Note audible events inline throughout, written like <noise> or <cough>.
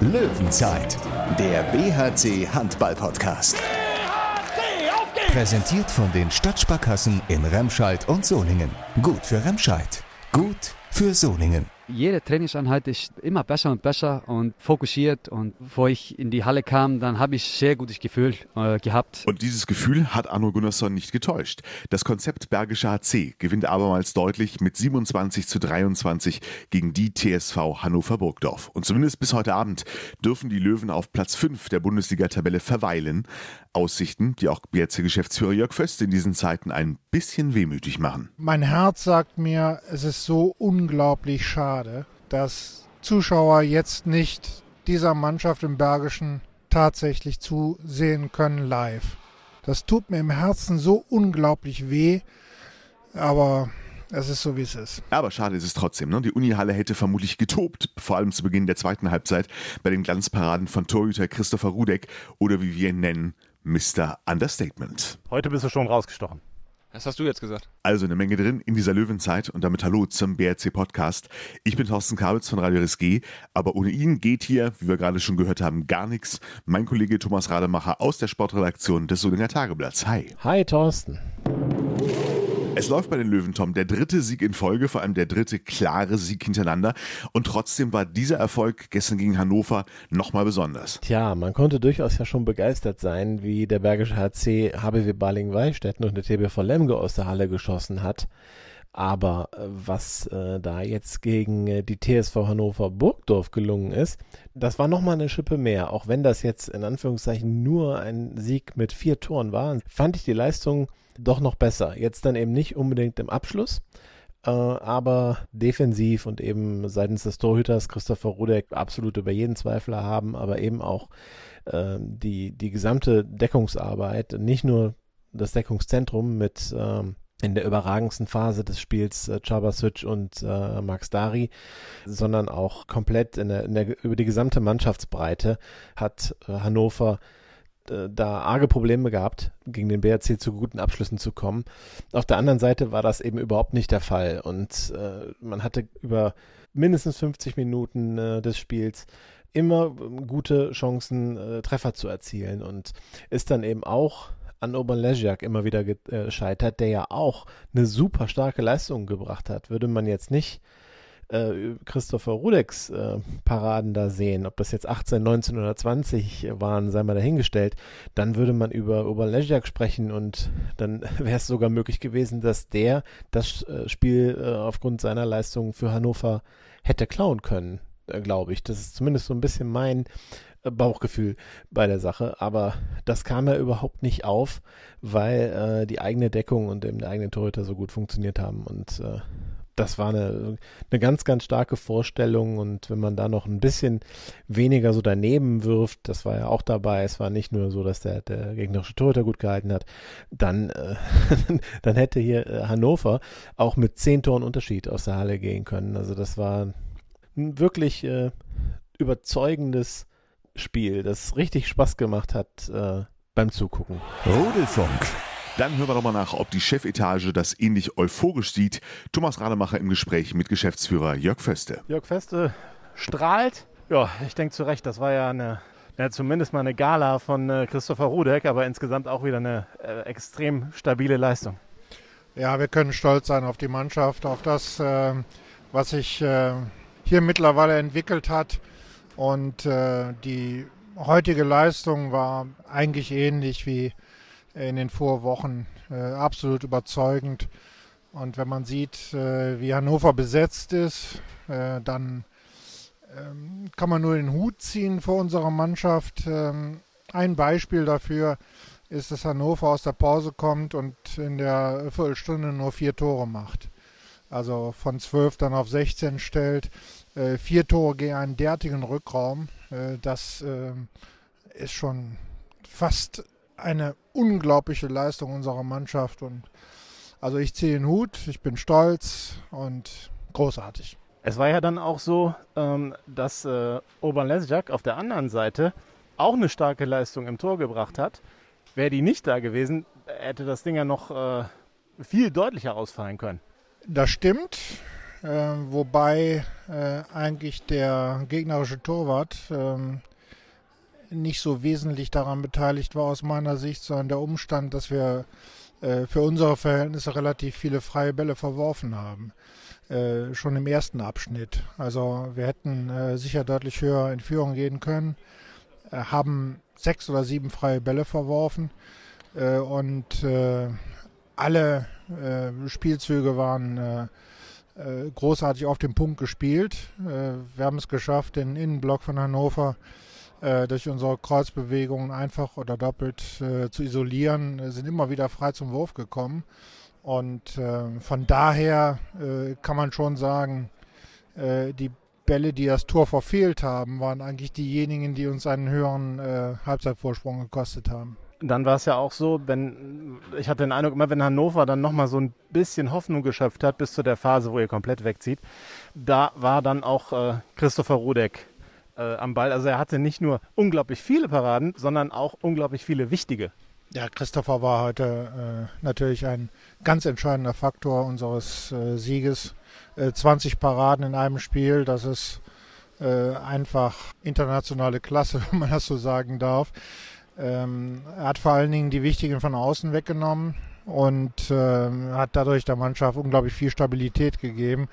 Löwenzeit, der BHC Handball Podcast. BHC, auf geht's! Präsentiert von den Stadtsparkassen in Remscheid und Solingen. Gut für Remscheid, gut für Solingen jede Trainingseinheit ist immer besser und besser und fokussiert. Und bevor ich in die Halle kam, dann habe ich sehr gutes Gefühl äh, gehabt. Und dieses Gefühl hat Arno Gunnarsson nicht getäuscht. Das Konzept Bergischer HC gewinnt abermals deutlich mit 27 zu 23 gegen die TSV Hannover Burgdorf. Und zumindest bis heute Abend dürfen die Löwen auf Platz 5 der Bundesliga-Tabelle verweilen. Aussichten, die auch BRC-Geschäftsführer Jörg Föst in diesen Zeiten ein bisschen wehmütig machen. Mein Herz sagt mir, es ist so unglaublich schade schade, dass Zuschauer jetzt nicht dieser Mannschaft im Bergischen tatsächlich zusehen können live. Das tut mir im Herzen so unglaublich weh, aber es ist so, wie es ist. Aber schade ist es trotzdem. Ne? Die Unihalle hätte vermutlich getobt, vor allem zu Beginn der zweiten Halbzeit bei den Glanzparaden von Torhüter Christopher Rudek oder wie wir ihn nennen, Mr. Understatement. Heute bist du schon rausgestochen. Das hast du jetzt gesagt. Also eine Menge drin in dieser Löwenzeit und damit Hallo zum BRC Podcast. Ich bin Thorsten Kabels von Radio RSG, aber ohne ihn geht hier, wie wir gerade schon gehört haben, gar nichts. Mein Kollege Thomas Rademacher aus der Sportredaktion des Solinger Tageblatts. Hi. Hi Thorsten. Es läuft bei den Löwen, Tom, der dritte Sieg in Folge, vor allem der dritte klare Sieg hintereinander. Und trotzdem war dieser Erfolg gestern gegen Hannover nochmal besonders. Tja, man konnte durchaus ja schon begeistert sein, wie der Bergische HC HBW Baling-Weichstätten und der TBV Lemgo aus der Halle geschossen hat. Aber äh, was äh, da jetzt gegen äh, die TSV Hannover Burgdorf gelungen ist, das war nochmal eine Schippe mehr. Auch wenn das jetzt in Anführungszeichen nur ein Sieg mit vier Toren war, fand ich die Leistung doch noch besser. Jetzt dann eben nicht unbedingt im Abschluss, äh, aber defensiv und eben seitens des Torhüters Christopher Rudek absolut über jeden Zweifler haben, aber eben auch äh, die, die gesamte Deckungsarbeit, nicht nur das Deckungszentrum mit äh, in der überragendsten Phase des Spiels äh, Chabasic und äh, Max Dari, sondern auch komplett in der, in der, über die gesamte Mannschaftsbreite hat äh, Hannover da arge Probleme gehabt, gegen den BRC zu guten Abschlüssen zu kommen. Auf der anderen Seite war das eben überhaupt nicht der Fall und äh, man hatte über mindestens 50 Minuten äh, des Spiels immer ähm, gute Chancen, äh, Treffer zu erzielen und ist dann eben auch an Oberlezjak immer wieder äh, gescheitert, der ja auch eine super starke Leistung gebracht hat. Würde man jetzt nicht äh, Christopher Rudeks äh, Paraden da sehen, ob das jetzt 18, 19 oder 20 waren, sei mal dahingestellt, dann würde man über Oberlezjak sprechen und dann <laughs> wäre es sogar möglich gewesen, dass der das äh, Spiel äh, aufgrund seiner Leistung für Hannover hätte klauen können, äh, glaube ich. Das ist zumindest so ein bisschen mein äh, Bauchgefühl bei der Sache, aber das kam ja überhaupt nicht auf, weil äh, die eigene Deckung und eben der eigene Torhüter so gut funktioniert haben und äh, das war eine, eine ganz, ganz starke Vorstellung und wenn man da noch ein bisschen weniger so daneben wirft, das war ja auch dabei, es war nicht nur so, dass der, der gegnerische Torhüter gut gehalten hat, dann, äh, <laughs> dann hätte hier äh, Hannover auch mit zehn Toren Unterschied aus der Halle gehen können. Also das war ein wirklich äh, überzeugendes Spiel, das richtig Spaß gemacht hat äh, beim Zugucken. Rudelfunk. Dann hören wir doch mal nach, ob die Chefetage das ähnlich euphorisch sieht. Thomas Rademacher im Gespräch mit Geschäftsführer Jörg Feste. Jörg Feste strahlt. Ja, ich denke zu Recht, das war ja eine, ja, zumindest mal eine Gala von äh, Christopher Rudek, aber insgesamt auch wieder eine äh, extrem stabile Leistung. Ja, wir können stolz sein auf die Mannschaft, auf das, äh, was sich äh, hier mittlerweile entwickelt hat. Und äh, die heutige Leistung war eigentlich ähnlich wie in den Vorwochen äh, absolut überzeugend. Und wenn man sieht, äh, wie Hannover besetzt ist, äh, dann ähm, kann man nur den Hut ziehen vor unserer Mannschaft. Ähm, ein Beispiel dafür ist, dass Hannover aus der Pause kommt und in der Viertelstunde nur vier Tore macht. Also von zwölf dann auf 16 stellt. Vier Tore gegen einen derartigen Rückraum. Das ähm, ist schon fast eine unglaubliche Leistung unserer Mannschaft und also ich ziehe den Hut, ich bin stolz und großartig. Es war ja dann auch so, ähm, dass äh, Oberlesjak auf der anderen Seite auch eine starke Leistung im Tor gebracht hat. Wäre die nicht da gewesen, hätte das Ding ja noch äh, viel deutlicher ausfallen können. Das stimmt. äh, wobei äh, eigentlich der gegnerische Torwart ähm, nicht so wesentlich daran beteiligt war aus meiner Sicht, sondern der Umstand, dass wir äh, für unsere Verhältnisse relativ viele freie Bälle verworfen haben. Äh, schon im ersten Abschnitt. Also wir hätten äh, sicher deutlich höher in Führung gehen können, haben sechs oder sieben freie Bälle verworfen und alle Spielzüge waren großartig auf den Punkt gespielt. wir haben es geschafft, den Innenblock von Hannover durch unsere Kreuzbewegungen einfach oder doppelt zu isolieren, sind immer wieder frei zum Wurf gekommen. Und äh, von daher äh, kann man schon sagen, äh, die Bälle, die das Tor verfehlt haben, waren eigentlich diejenigen, die uns einen höheren äh, Halbzeitvorsprung gekostet haben. Dann war es ja auch so, wenn ich hatte den Eindruck, immer wenn Hannover dann nochmal so ein bisschen Hoffnung geschöpft hat, bis zu der Phase, wo ihr komplett wegzieht, da war dann auch äh, Christopher Rudek äh, am Ball. Also er hatte nicht nur unglaublich viele Paraden, sondern auch unglaublich viele wichtige. Ja, Christopher war heute äh, natürlich ein ganz entscheidender Faktor unseres äh, Sieges. Äh, 20 Paraden in einem Spiel, das ist äh, einfach internationale Klasse, <laughs> wenn man das so sagen darf. Ähm, er hat vor allen Dingen die wichtigen von außen weggenommen und äh, hat dadurch der Mannschaft unglaublich viel Stabilität gegeben.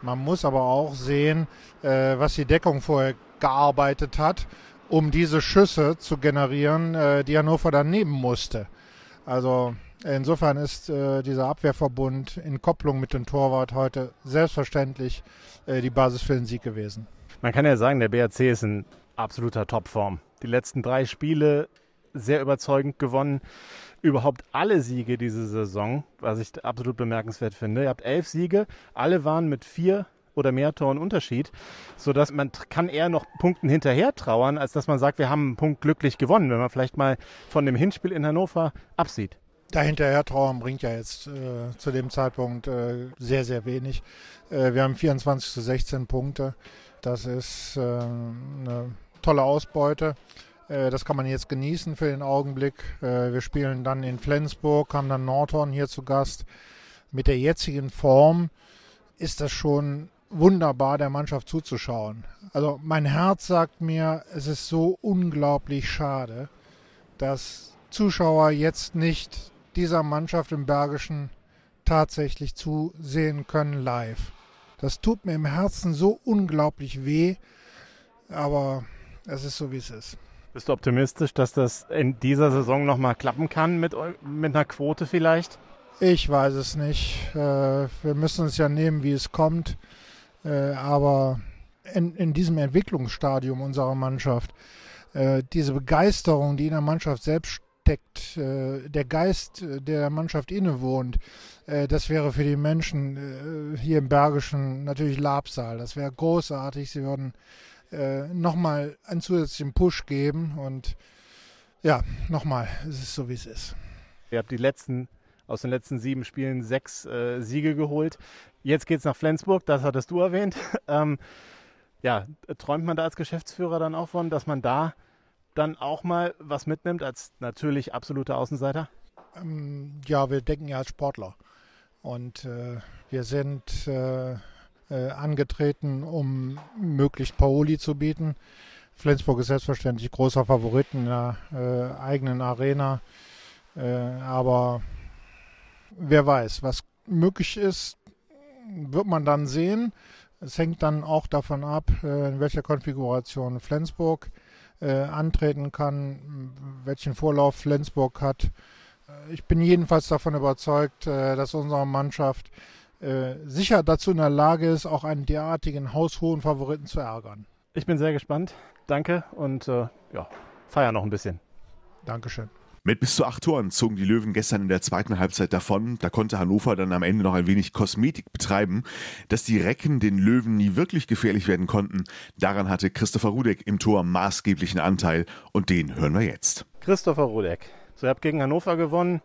Man muss aber auch sehen, äh, was die Deckung vorher gearbeitet hat um diese Schüsse zu generieren, äh, die Hannover dann nehmen musste. Also insofern ist äh, dieser Abwehrverbund in Kopplung mit dem Torwart heute selbstverständlich äh, die Basis für den Sieg gewesen. Man kann ja sagen, der BRC ist in absoluter Topform. Die letzten drei Spiele sehr überzeugend gewonnen. Überhaupt alle Siege diese Saison, was ich absolut bemerkenswert finde. Ihr habt elf Siege, alle waren mit vier oder mehr Toren Unterschied, sodass man kann eher noch Punkten hinterher trauern, als dass man sagt, wir haben einen Punkt glücklich gewonnen, wenn man vielleicht mal von dem Hinspiel in Hannover absieht. Dahinterher trauern bringt ja jetzt äh, zu dem Zeitpunkt äh, sehr, sehr wenig. Äh, wir haben 24 zu 16 Punkte. Das ist äh, eine tolle Ausbeute. Äh, das kann man jetzt genießen für den Augenblick. Äh, wir spielen dann in Flensburg, haben dann Nordhorn hier zu Gast. Mit der jetzigen Form ist das schon wunderbar, der Mannschaft zuzuschauen. Also mein Herz sagt mir, es ist so unglaublich schade, dass Zuschauer jetzt nicht dieser Mannschaft im Bergischen tatsächlich zusehen können live. Das tut mir im Herzen so unglaublich weh, aber es ist so, wie es ist. Bist du optimistisch, dass das in dieser Saison nochmal klappen kann mit, mit einer Quote vielleicht? Ich weiß es nicht. Äh, wir müssen es ja nehmen, wie es kommt. Äh, aber in, in diesem Entwicklungsstadium unserer Mannschaft, äh, diese Begeisterung, die in der Mannschaft selbst steckt, der Geist, der der Mannschaft innewohnt, das wäre für die Menschen hier im Bergischen natürlich Labsal. Das wäre großartig. Sie würden nochmal einen zusätzlichen Push geben und ja, nochmal, es ist so, wie es ist. Ihr habt die letzten aus den letzten sieben Spielen sechs äh, Siege geholt. Jetzt geht es nach Flensburg, das hattest du erwähnt. <laughs> ähm, ja, träumt man da als Geschäftsführer dann auch von, dass man da dann auch mal was mitnimmt als natürlich absoluter Außenseiter? Ähm, ja, wir denken ja als Sportler. Und äh, wir sind äh, äh, angetreten, um möglichst Paoli zu bieten. Flensburg ist selbstverständlich großer Favorit in der äh, eigenen Arena. Äh, aber wer weiß, was möglich ist, wird man dann sehen. Es hängt dann auch davon ab, äh, in welcher Konfiguration Flensburg äh, antreten kann, welchen Vorlauf Flensburg hat. Ich bin jedenfalls davon überzeugt, dass unsere Mannschaft sicher dazu in der Lage ist, auch einen derartigen haushohen Favoriten zu ärgern. Ich bin sehr gespannt. Danke und äh, ja, feier noch ein bisschen. Dankeschön. Mit bis zu acht Toren zogen die Löwen gestern in der zweiten Halbzeit davon. Da konnte Hannover dann am Ende noch ein wenig Kosmetik betreiben. Dass die Recken den Löwen nie wirklich gefährlich werden konnten, daran hatte Christopher Rudek im Tor maßgeblichen Anteil. Und den hören wir jetzt. Christopher Rudek. So, ihr habt gegen Hannover gewonnen.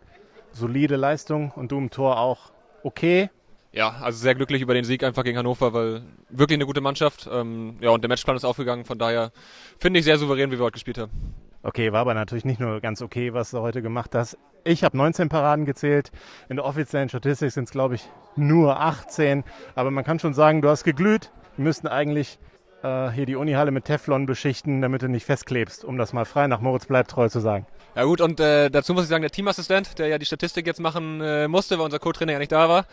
Solide Leistung und du im Tor auch okay. Ja, also sehr glücklich über den Sieg einfach gegen Hannover, weil wirklich eine gute Mannschaft. Ähm, ja, und der Matchplan ist aufgegangen. Von daher finde ich sehr souverän, wie wir heute gespielt haben. Okay, war aber natürlich nicht nur ganz okay, was du heute gemacht hast. Ich habe 19 Paraden gezählt. In der offiziellen Statistik sind es, glaube ich, nur 18. Aber man kann schon sagen, du hast geglüht. Wir müssten eigentlich äh, hier die Unihalle mit Teflon beschichten, damit du nicht festklebst, um das mal frei nach Moritz bleibt treu zu sagen. Ja gut, und äh, dazu muss ich sagen, der Teamassistent, der ja die Statistik jetzt machen äh, musste, weil unser Co-Trainer ja nicht da war,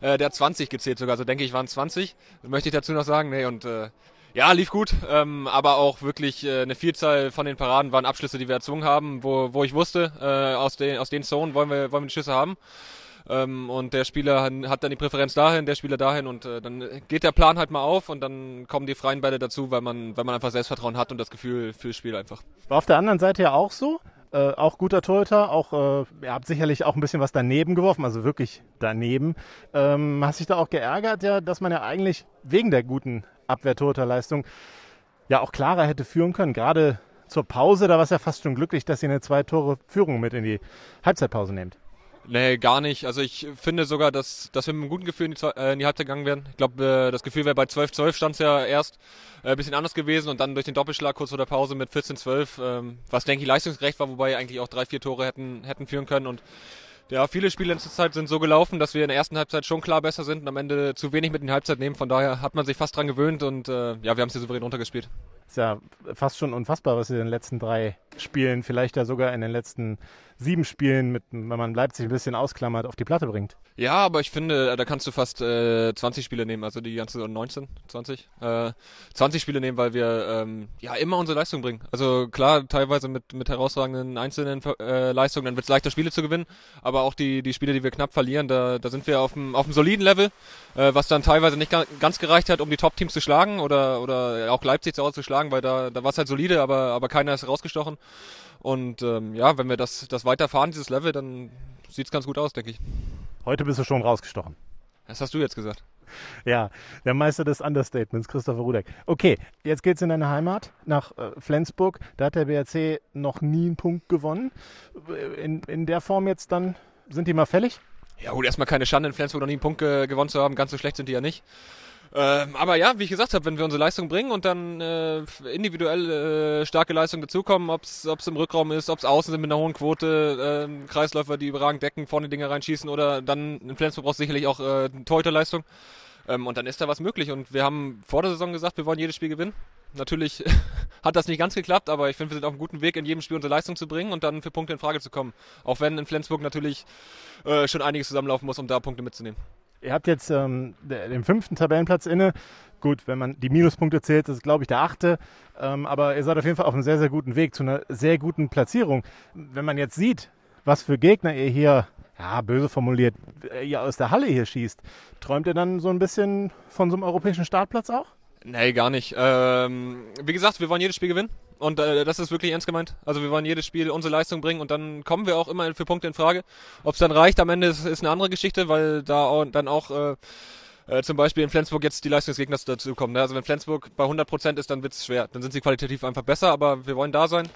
äh, der hat 20 gezählt sogar, also denke ich waren 20. Das möchte ich dazu noch sagen. Nee, und äh, ja, lief gut, ähm, aber auch wirklich äh, eine Vielzahl von den Paraden waren Abschlüsse, die wir erzwungen haben, wo, wo ich wusste, äh, aus, den, aus den Zonen wollen wir, wollen wir die Schüsse haben. Ähm, und der Spieler hat dann die Präferenz dahin, der Spieler dahin und äh, dann geht der Plan halt mal auf und dann kommen die freien Bälle dazu, weil man, weil man einfach Selbstvertrauen hat und das Gefühl fürs Spiel einfach. War auf der anderen Seite ja auch so. Äh, auch guter Torhüter, auch äh, ihr habt sicherlich auch ein bisschen was daneben geworfen, also wirklich daneben. Ähm, hast dich da auch geärgert, ja, dass man ja eigentlich wegen der guten Abwehrtorhüterleistung ja auch klarer hätte führen können. Gerade zur Pause, da war es ja fast schon glücklich, dass ihr eine zwei Tore Führung mit in die Halbzeitpause nehmt. Nee, gar nicht. Also ich finde sogar, dass, dass wir mit einem guten Gefühl in die, äh, in die Halbzeit gegangen wären. Ich glaube, äh, das Gefühl wäre bei 12-12 stand es ja erst äh, ein bisschen anders gewesen und dann durch den Doppelschlag kurz vor der Pause mit 14-12, ähm, was denke ich leistungsgerecht war, wobei eigentlich auch drei, vier Tore hätten, hätten führen können und ja, viele Spiele in der Zeit sind so gelaufen, dass wir in der ersten Halbzeit schon klar besser sind und am Ende zu wenig mit in die Halbzeit nehmen. Von daher hat man sich fast dran gewöhnt und äh, ja, wir haben es hier souverän runtergespielt. Ist ja fast schon unfassbar, was ihr in den letzten drei Spielen, vielleicht ja sogar in den letzten sieben Spielen, mit, wenn man Leipzig ein bisschen ausklammert, auf die Platte bringt. Ja, aber ich finde, da kannst du fast äh, 20 Spiele nehmen, also die ganze 19, 20, äh, 20 Spiele nehmen, weil wir ähm, ja immer unsere Leistung bringen. Also klar, teilweise mit, mit herausragenden einzelnen äh, Leistungen, dann wird es leichter, Spiele zu gewinnen, aber auch die, die Spiele, die wir knapp verlieren, da, da sind wir auf einem auf soliden Level, äh, was dann teilweise nicht ganz gereicht hat, um die Top-Teams zu schlagen oder, oder auch Leipzig zu Hause zu schlagen, weil da, da war es halt solide, aber, aber keiner ist rausgestochen. Und ähm, ja, wenn wir das, das weiterfahren, dieses Level, dann sieht es ganz gut aus, denke ich. Heute bist du schon rausgestochen. Das hast du jetzt gesagt. Ja, der Meister des Understatements, Christopher Rudek. Okay, jetzt geht's in deine Heimat, nach äh, Flensburg. Da hat der BRC noch nie einen Punkt gewonnen. In, in der Form jetzt dann, sind die mal fällig? Ja gut, erstmal keine Schande in Flensburg noch nie einen Punkt äh, gewonnen zu haben. Ganz so schlecht sind die ja nicht. Ähm, aber ja, wie ich gesagt habe, wenn wir unsere Leistung bringen und dann äh, individuell äh, starke Leistungen dazukommen, ob es im Rückraum ist, ob es außen sind mit einer hohen Quote, äh, Kreisläufer, die überragend decken, vorne Dinge reinschießen oder dann in Flensburg brauchst du sicherlich auch äh, Torhüterleistung. Ähm, und dann ist da was möglich. Und wir haben vor der Saison gesagt, wir wollen jedes Spiel gewinnen. Natürlich <laughs> hat das nicht ganz geklappt, aber ich finde, wir sind auf einem guten Weg, in jedem Spiel unsere Leistung zu bringen und dann für Punkte in Frage zu kommen. Auch wenn in Flensburg natürlich äh, schon einiges zusammenlaufen muss, um da Punkte mitzunehmen. Ihr habt jetzt ähm, den fünften Tabellenplatz inne. Gut, wenn man die Minuspunkte zählt, das ist, glaube ich, der achte. Ähm, aber ihr seid auf jeden Fall auf einem sehr, sehr guten Weg zu einer sehr guten Platzierung. Wenn man jetzt sieht, was für Gegner ihr hier, ja, böse formuliert, äh, ihr aus der Halle hier schießt, träumt ihr dann so ein bisschen von so einem europäischen Startplatz auch? Nee, gar nicht. Ähm, wie gesagt, wir wollen jedes Spiel gewinnen. Und äh, das ist wirklich ernst gemeint. Also wir wollen jedes Spiel unsere Leistung bringen und dann kommen wir auch immer für Punkte in Frage. Ob es dann reicht am Ende ist, ist eine andere Geschichte, weil da auch, dann auch äh, äh, zum Beispiel in Flensburg jetzt die Leistungsgegner dazu kommen. Ne? Also wenn Flensburg bei 100% ist, dann wird es schwer. Dann sind sie qualitativ einfach besser, aber wir wollen da sein.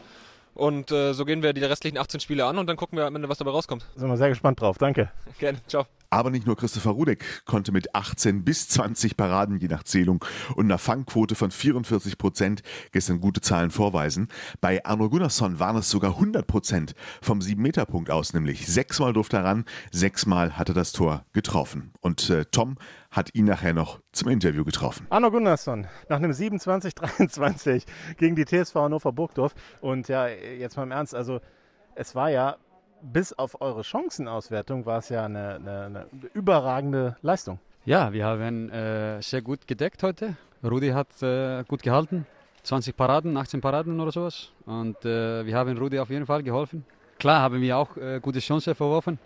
Und äh, so gehen wir die restlichen 18 Spiele an und dann gucken wir am Ende, was dabei rauskommt. Sind wir sehr gespannt drauf. Danke. <laughs> Gerne. Ciao. Aber nicht nur Christopher Rudek konnte mit 18 bis 20 Paraden je nach Zählung und einer Fangquote von 44 Prozent gestern gute Zahlen vorweisen. Bei Arno Gunnarsson waren es sogar 100 Prozent vom 7-Meter-Punkt aus, nämlich sechsmal durfte er ran, sechsmal hat er das Tor getroffen. Und äh, Tom hat ihn nachher noch zum Interview getroffen. Arno Gunnarsson nach einem 27-23 gegen die TSV Hannover Burgdorf. Und ja, jetzt mal im Ernst, also es war ja bis auf eure Chancenauswertung war es ja eine, eine, eine überragende Leistung. Ja, wir haben äh, sehr gut gedeckt heute. Rudi hat äh, gut gehalten. 20 Paraden, 18 Paraden oder sowas. Und äh, wir haben Rudi auf jeden Fall geholfen. Klar haben wir auch äh, gute Chancen verworfen.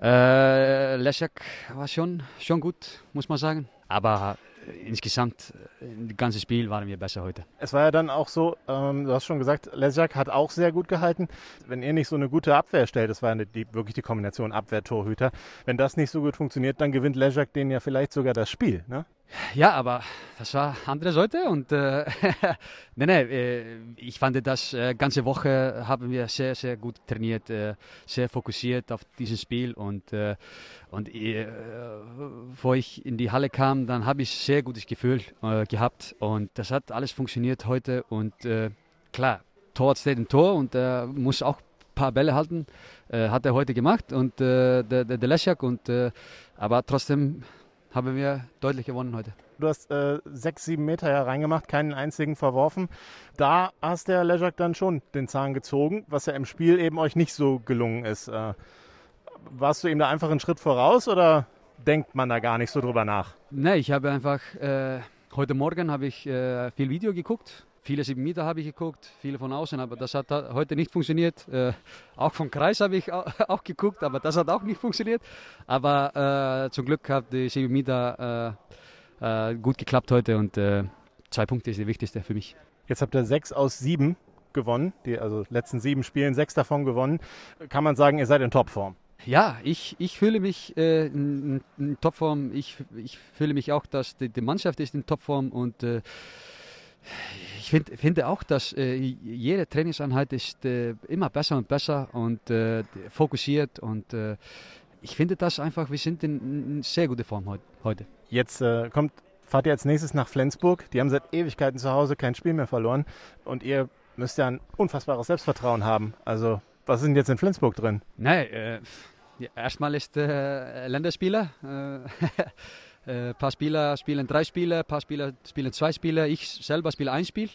Äh, Leszek war schon, schon gut, muss man sagen. Aber insgesamt im ganzen Spiel waren wir besser heute. Es war ja dann auch so, ähm, du hast schon gesagt, Lesjak hat auch sehr gut gehalten. Wenn ihr nicht so eine gute Abwehr stellt, das war eine, die, wirklich die Kombination Abwehr-Torhüter, wenn das nicht so gut funktioniert, dann gewinnt Lesjak den ja vielleicht sogar das Spiel. Ne? Ja, aber das war andere Seite und äh, <laughs> nee, nee, äh, ich fand das äh, ganze Woche haben wir sehr, sehr gut trainiert, äh, sehr fokussiert auf dieses Spiel und äh, und äh, wo ich in die Halle kam, dann habe ich sehr gutes Gefühl äh, gehabt und das hat alles funktioniert heute und äh, klar, Torwart steht im Tor und er muss auch ein paar Bälle halten. Hat er heute gemacht und der, der, der Leszak und aber trotzdem haben wir deutlich gewonnen heute. Du hast äh, sechs, sieben Meter ja reingemacht, keinen einzigen verworfen. Da hast der Lejak dann schon den Zahn gezogen, was ja im Spiel eben euch nicht so gelungen ist. Äh, warst du ihm da einfach einen Schritt voraus oder denkt man da gar nicht so drüber nach? Nein, ich habe einfach, äh, heute Morgen habe ich äh, viel Video geguckt. Viele sieben Meter habe ich geguckt, viele von außen, aber das hat heute nicht funktioniert. Äh, auch vom Kreis habe ich <laughs> auch geguckt, aber das hat auch nicht funktioniert. Aber äh, zum Glück hat die sieben Meter äh, gut geklappt heute und äh, zwei Punkte ist die wichtigste für mich. Jetzt habt ihr sechs aus sieben gewonnen, die also letzten sieben Spielen sechs davon gewonnen. Kann man sagen, ihr seid in Topform? Ja, ich, ich fühle mich äh, in, in, Topform. Ich, ich fühle mich auch, dass die, die Mannschaft ist in Topform und äh, ich find, finde auch, dass äh, jede Trainingseinheit ist äh, immer besser und besser und äh, fokussiert und äh, ich finde das einfach, wir sind in, in sehr guter Form heute. Jetzt äh, kommt, fahrt ihr als nächstes nach Flensburg. Die haben seit Ewigkeiten zu Hause kein Spiel mehr verloren. Und ihr müsst ja ein unfassbares Selbstvertrauen haben. Also, was ist denn jetzt in Flensburg drin? Nein, äh, ja, erstmal ist äh, Länderspieler. <laughs> Ein äh, äh, paar Spieler spielen drei Spiele, ein paar Spieler spielen zwei Spiele. Ich selber spiele ein Spiel.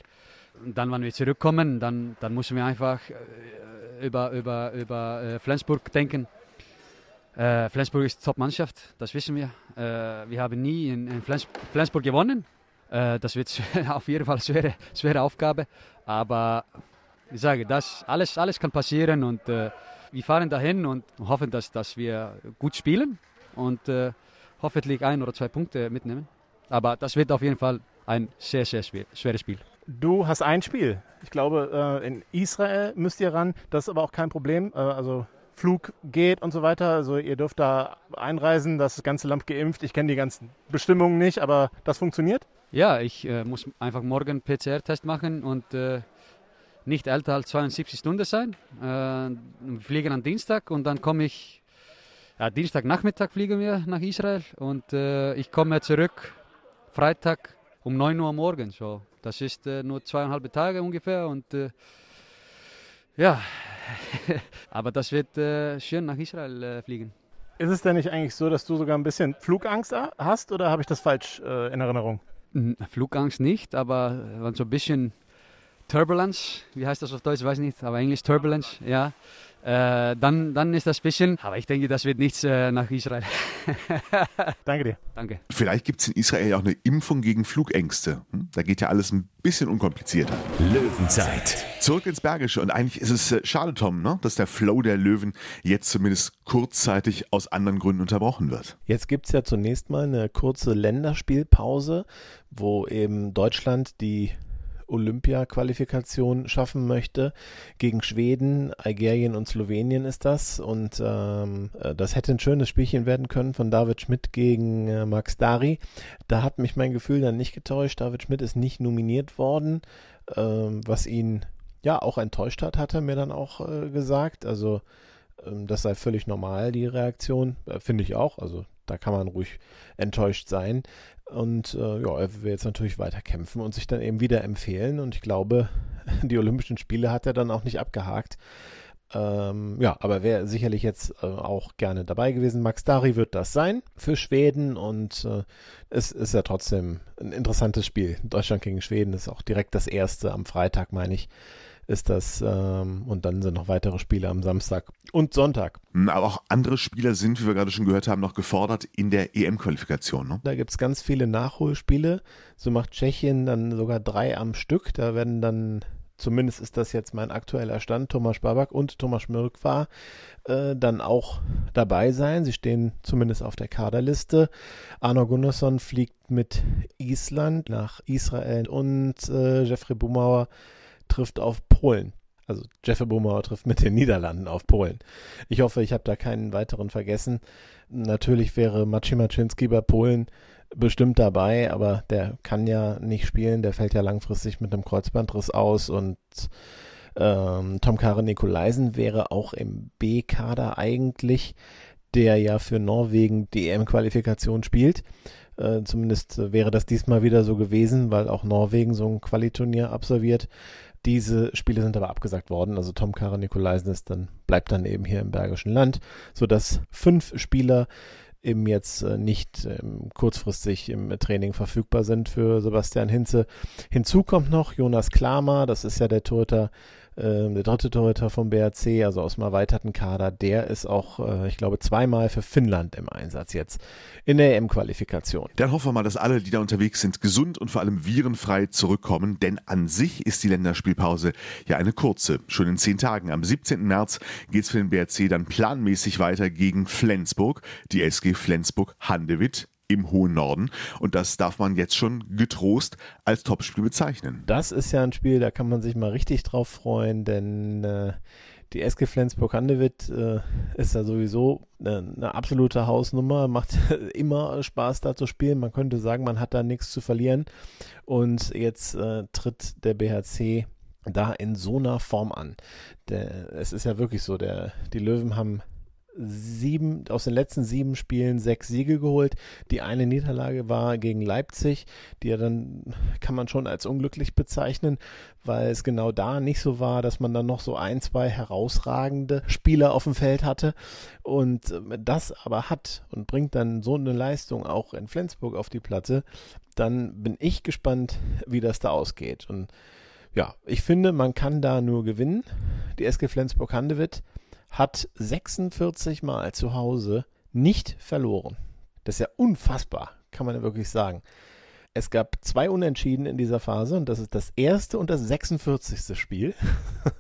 Und dann, wenn wir zurückkommen, dann, dann müssen wir einfach äh, über, über, über Flensburg denken. Äh, Flensburg ist Top-Mannschaft, das wissen wir. Äh, wir haben nie in, in Flens Flensburg gewonnen. Äh, das wird <laughs> auf jeden Fall eine schwere, schwere Aufgabe. Aber ich sage, das, alles, alles kann passieren und äh, wir fahren dahin und hoffen, dass, dass wir gut spielen und äh, hoffentlich ein oder zwei Punkte mitnehmen. Aber das wird auf jeden Fall ein sehr, sehr schwer, schweres Spiel. Du hast ein Spiel. Ich glaube, äh, in Israel müsst ihr ran. Das ist aber auch kein Problem. also Flug geht und so weiter. Also ihr dürft da einreisen, das ganze Land geimpft. Ich kenne die ganzen Bestimmungen nicht, aber das funktioniert? Ja, ich äh, muss einfach morgen PCR-Test machen und äh, nicht älter als 72 Stunden sein. Äh, fliegen am Dienstag und dann komme ich, ja, Dienstagnachmittag fliegen wir nach Israel und äh, ich komme zurück Freitag um 9 Uhr morgens. So. Das ist äh, nur zweieinhalb Tage ungefähr und äh, ja, <laughs> aber das wird äh, schön nach Israel äh, fliegen. Ist es denn nicht eigentlich so, dass du sogar ein bisschen Flugangst hast oder habe ich das falsch äh, in Erinnerung? Flugangst nicht, aber so ein bisschen Turbulence, wie heißt das auf Deutsch, weiß nicht, aber Englisch Turbulence, ja. Äh, dann, dann ist das ein bisschen, aber ich denke, das wird nichts äh, nach Israel. <laughs> Danke dir. Danke. Vielleicht gibt es in Israel ja auch eine Impfung gegen Flugängste. Hm? Da geht ja alles ein bisschen unkomplizierter. Löwenzeit. Zurück ins Bergische. Und eigentlich ist es äh, schade, Tom, ne? dass der Flow der Löwen jetzt zumindest kurzzeitig aus anderen Gründen unterbrochen wird. Jetzt gibt es ja zunächst mal eine kurze Länderspielpause, wo eben Deutschland die Olympia-Qualifikation schaffen möchte. Gegen Schweden, Algerien und Slowenien ist das. Und ähm, äh, das hätte ein schönes Spielchen werden können von David Schmidt gegen äh, Max Dari. Da hat mich mein Gefühl dann nicht getäuscht. David Schmidt ist nicht nominiert worden, ähm, was ihn ja auch enttäuscht hat, hat er mir dann auch äh, gesagt. Also ähm, das sei völlig normal, die Reaktion. Äh, finde ich auch. Also da kann man ruhig enttäuscht sein. Und äh, ja, er will jetzt natürlich weiter kämpfen und sich dann eben wieder empfehlen. Und ich glaube, <laughs> die Olympischen Spiele hat er dann auch nicht abgehakt. Ähm, ja, aber wäre sicherlich jetzt äh, auch gerne dabei gewesen. Max Dari wird das sein für Schweden und äh, es ist ja trotzdem ein interessantes Spiel. Deutschland gegen Schweden ist auch direkt das erste am Freitag, meine ich ist das, ähm, und dann sind noch weitere Spiele am Samstag und Sonntag. Hm, aber auch andere Spieler sind, wie wir gerade schon gehört haben, noch gefordert in der EM-Qualifikation. Ne? Da gibt es ganz viele Nachholspiele. So macht Tschechien dann sogar drei am Stück. Da werden dann zumindest ist das jetzt mein aktueller Stand, Thomas Babak und Thomas Schmirk war, äh, dann auch dabei sein. Sie stehen zumindest auf der Kaderliste. Arno Gunnarsson fliegt mit Island nach Israel und äh, Jeffrey Bumauer trifft auf Polen. Also Jeffrey Bumauer trifft mit den Niederlanden auf Polen. Ich hoffe, ich habe da keinen weiteren vergessen. Natürlich wäre Maciej Maczynski bei Polen bestimmt dabei, aber der kann ja nicht spielen. Der fällt ja langfristig mit einem Kreuzbandriss aus und ähm, Tom Kare Nikolaisen wäre auch im B-Kader eigentlich, der ja für Norwegen die EM-Qualifikation spielt. Äh, zumindest wäre das diesmal wieder so gewesen, weil auch Norwegen so ein Qualiturnier absolviert. Diese Spiele sind aber abgesagt worden. Also Tom Kara Nikolaisen ist dann, bleibt dann eben hier im Bergischen Land, sodass fünf Spieler eben jetzt äh, nicht ähm, kurzfristig im Training verfügbar sind für Sebastian Hinze. Hinzu kommt noch Jonas Klamer, das ist ja der Torhüter ähm, der dritte Torhüter vom BRC, also aus dem erweiterten Kader, der ist auch, äh, ich glaube, zweimal für Finnland im Einsatz jetzt in der EM-Qualifikation. Dann hoffen wir mal, dass alle, die da unterwegs sind, gesund und vor allem virenfrei zurückkommen, denn an sich ist die Länderspielpause ja eine kurze. Schon in zehn Tagen, am 17. März, geht es für den BRC dann planmäßig weiter gegen Flensburg, die SG Flensburg-Handewitt im hohen Norden. Und das darf man jetzt schon getrost als Topspiel bezeichnen. Das ist ja ein Spiel, da kann man sich mal richtig drauf freuen, denn äh, die SG Flensburg-Handewitt äh, ist ja sowieso eine, eine, absolute Hausnummer, macht <laughs> immer Spaß da zu spielen. Man könnte sagen, man hat da nichts zu verlieren. Und jetzt äh, tritt der BHC da in so einer Form an. Der, es ist ja wirklich so, der, die Löwen haben sieben, aus den letzten sieben Spielen sechs Siege geholt. Die eine Niederlage war gegen Leipzig, die ja dann kann man schon als unglücklich bezeichnen, weil es genau da nicht so war, dass man dann noch so ein, zwei herausragende Spieler auf dem Feld hatte und äh, das aber hat und bringt dann so eine Leistung auch in Flensburg auf die Platte, dann bin ich gespannt, wie das da ausgeht. Und ja, ich finde, man kann da nur gewinnen. Die SG Flensburg-Handewitt hat 46 Mal zu Hause nicht verloren. Das ist ja unfassbar, kann man ja wirklich sagen. Es gab zwei Unentschieden in dieser Phase und das ist das erste und das 46. Spiel.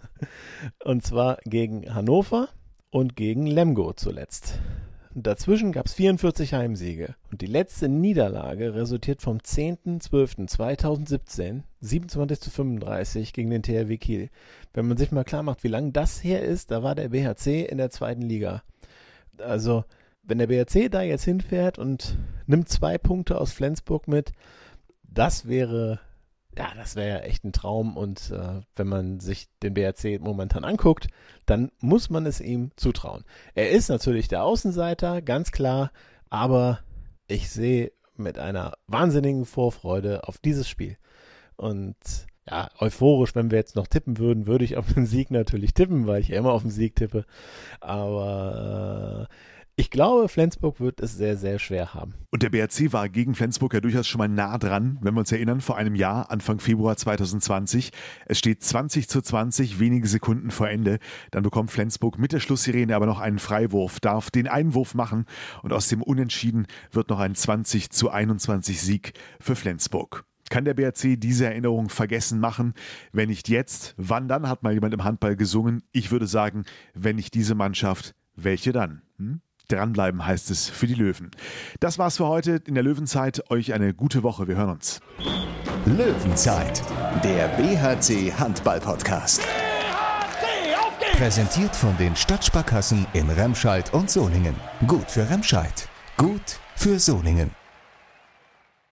<laughs> und zwar gegen Hannover und gegen Lemgo zuletzt. Dazwischen gab es 44 Heimsiege und die letzte Niederlage resultiert vom 10.12.2017, 27 zu 35 gegen den THW Kiel. Wenn man sich mal klar macht, wie lange das her ist, da war der BHC in der zweiten Liga. Also, wenn der BHC da jetzt hinfährt und nimmt zwei Punkte aus Flensburg mit, das wäre ja, das wäre ja echt ein Traum und äh, wenn man sich den BRC momentan anguckt, dann muss man es ihm zutrauen. Er ist natürlich der Außenseiter, ganz klar, aber ich sehe mit einer wahnsinnigen Vorfreude auf dieses Spiel. Und ja, euphorisch, wenn wir jetzt noch tippen würden, würde ich auf den Sieg natürlich tippen, weil ich ja immer auf den Sieg tippe. Aber äh, ich glaube, Flensburg wird es sehr, sehr schwer haben. Und der BRC war gegen Flensburg ja durchaus schon mal nah dran, wenn wir uns erinnern, vor einem Jahr, Anfang Februar 2020. Es steht 20 zu 20, wenige Sekunden vor Ende. Dann bekommt Flensburg mit der Schlusssirene aber noch einen Freiwurf, darf den Einwurf machen und aus dem Unentschieden wird noch ein 20 zu 21 Sieg für Flensburg. Kann der BRC diese Erinnerung vergessen machen? Wenn nicht jetzt, wann dann, hat mal jemand im Handball gesungen. Ich würde sagen, wenn nicht diese Mannschaft, welche dann? Hm? Dranbleiben heißt es für die Löwen. Das war's für heute in der Löwenzeit. Euch eine gute Woche. Wir hören uns. Löwenzeit, der BHC Handball Podcast. BHC, auf geht's! Präsentiert von den Stadtsparkassen in Remscheid und Solingen. Gut für Remscheid. Gut für Solingen.